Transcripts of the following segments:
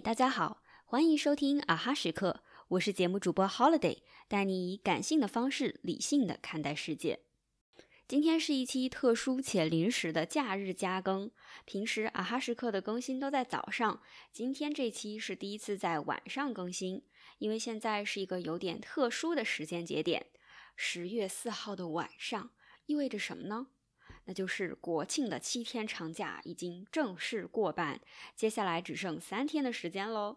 大家好，欢迎收听啊哈时刻，我是节目主播 Holiday，带你以感性的方式理性的看待世界。今天是一期特殊且临时的假日加更，平时啊哈时刻的更新都在早上，今天这期是第一次在晚上更新，因为现在是一个有点特殊的时间节点，十月四号的晚上意味着什么呢？那就是国庆的七天长假已经正式过半，接下来只剩三天的时间喽。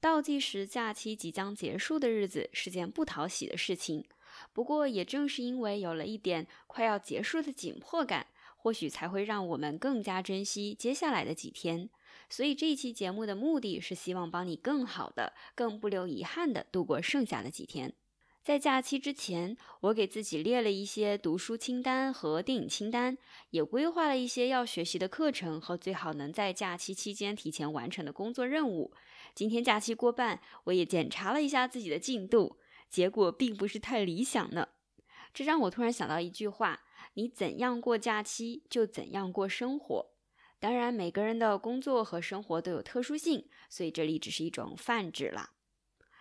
倒计时假期即将结束的日子是件不讨喜的事情，不过也正是因为有了一点快要结束的紧迫感，或许才会让我们更加珍惜接下来的几天。所以这一期节目的目的是希望帮你更好的、更不留遗憾的度过剩下的几天。在假期之前，我给自己列了一些读书清单和电影清单，也规划了一些要学习的课程和最好能在假期期间提前完成的工作任务。今天假期过半，我也检查了一下自己的进度，结果并不是太理想呢。这让我突然想到一句话：你怎样过假期，就怎样过生活。当然，每个人的工作和生活都有特殊性，所以这里只是一种泛指啦。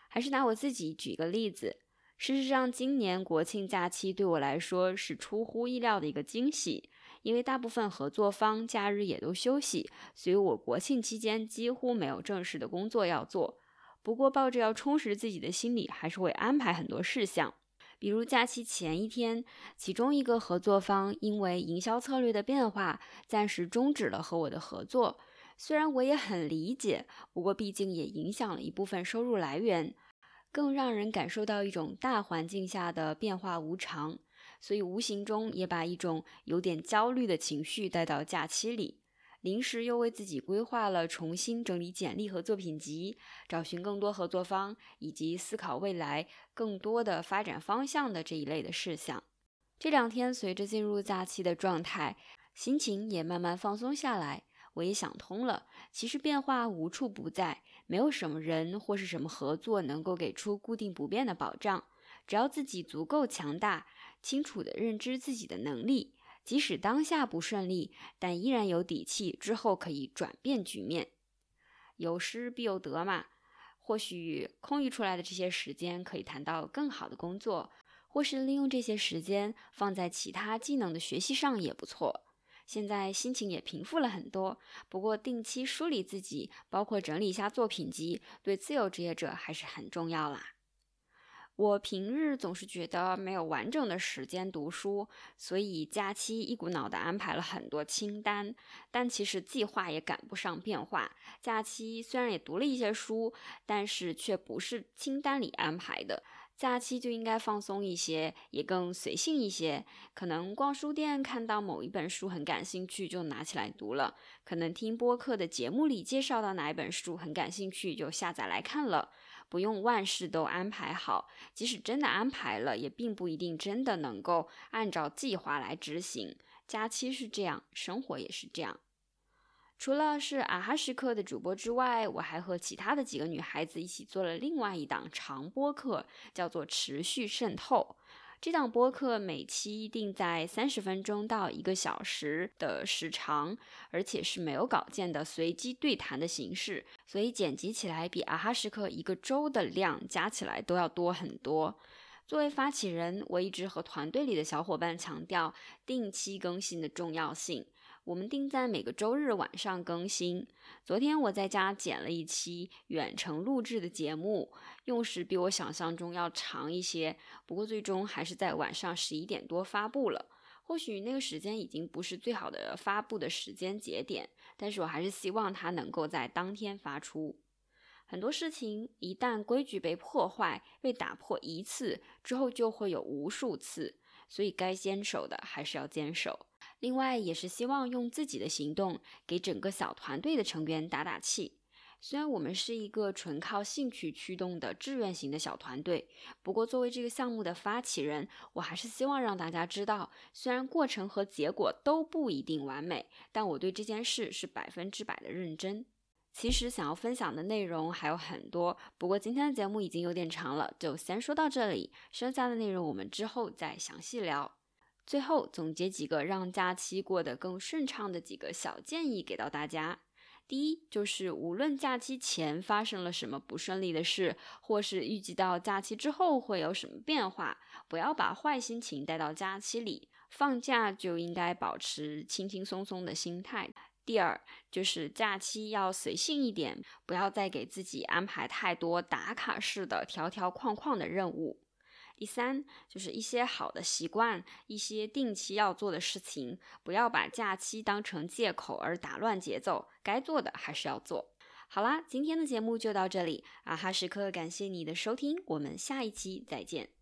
还是拿我自己举个例子。事实上，今年国庆假期对我来说是出乎意料的一个惊喜，因为大部分合作方假日也都休息，所以我国庆期间几乎没有正式的工作要做。不过，抱着要充实自己的心理，还是会安排很多事项。比如假期前一天，其中一个合作方因为营销策略的变化，暂时终止了和我的合作。虽然我也很理解，不过毕竟也影响了一部分收入来源。更让人感受到一种大环境下的变化无常，所以无形中也把一种有点焦虑的情绪带到假期里。临时又为自己规划了重新整理简历和作品集，找寻更多合作方，以及思考未来更多的发展方向的这一类的事项。这两天随着进入假期的状态，心情也慢慢放松下来。我也想通了，其实变化无处不在，没有什么人或是什么合作能够给出固定不变的保障。只要自己足够强大，清楚地认知自己的能力，即使当下不顺利，但依然有底气，之后可以转变局面。有失必有得嘛，或许空余出来的这些时间可以谈到更好的工作，或是利用这些时间放在其他技能的学习上也不错。现在心情也平复了很多，不过定期梳理自己，包括整理一下作品集，对自由职业者还是很重要啦。我平日总是觉得没有完整的时间读书，所以假期一股脑的安排了很多清单，但其实计划也赶不上变化。假期虽然也读了一些书，但是却不是清单里安排的。假期就应该放松一些，也更随性一些。可能逛书店看到某一本书很感兴趣，就拿起来读了；可能听播客的节目里介绍到哪一本书很感兴趣，就下载来看了。不用万事都安排好，即使真的安排了，也并不一定真的能够按照计划来执行。假期是这样，生活也是这样。除了是阿哈时刻的主播之外，我还和其他的几个女孩子一起做了另外一档长播课，叫做《持续渗透》。这档播客每期定在三十分钟到一个小时的时长，而且是没有稿件的随机对谈的形式，所以剪辑起来比阿哈时刻一个周的量加起来都要多很多。作为发起人，我一直和团队里的小伙伴强调定期更新的重要性。我们定在每个周日晚上更新。昨天我在家剪了一期远程录制的节目，用时比我想象中要长一些，不过最终还是在晚上十一点多发布了。或许那个时间已经不是最好的发布的时间节点，但是我还是希望它能够在当天发出。很多事情一旦规矩被破坏、被打破一次之后，就会有无数次，所以该坚守的还是要坚守。另外，也是希望用自己的行动给整个小团队的成员打打气。虽然我们是一个纯靠兴趣驱动的志愿型的小团队，不过作为这个项目的发起人，我还是希望让大家知道，虽然过程和结果都不一定完美，但我对这件事是百分之百的认真。其实想要分享的内容还有很多，不过今天的节目已经有点长了，就先说到这里。剩下的内容我们之后再详细聊。最后总结几个让假期过得更顺畅的几个小建议给到大家。第一，就是无论假期前发生了什么不顺利的事，或是预计到假期之后会有什么变化，不要把坏心情带到假期里。放假就应该保持轻轻松松的心态。第二，就是假期要随性一点，不要再给自己安排太多打卡式的条条框框的任务。第三，就是一些好的习惯，一些定期要做的事情，不要把假期当成借口而打乱节奏，该做的还是要做。好啦，今天的节目就到这里，啊哈时刻感谢你的收听，我们下一期再见。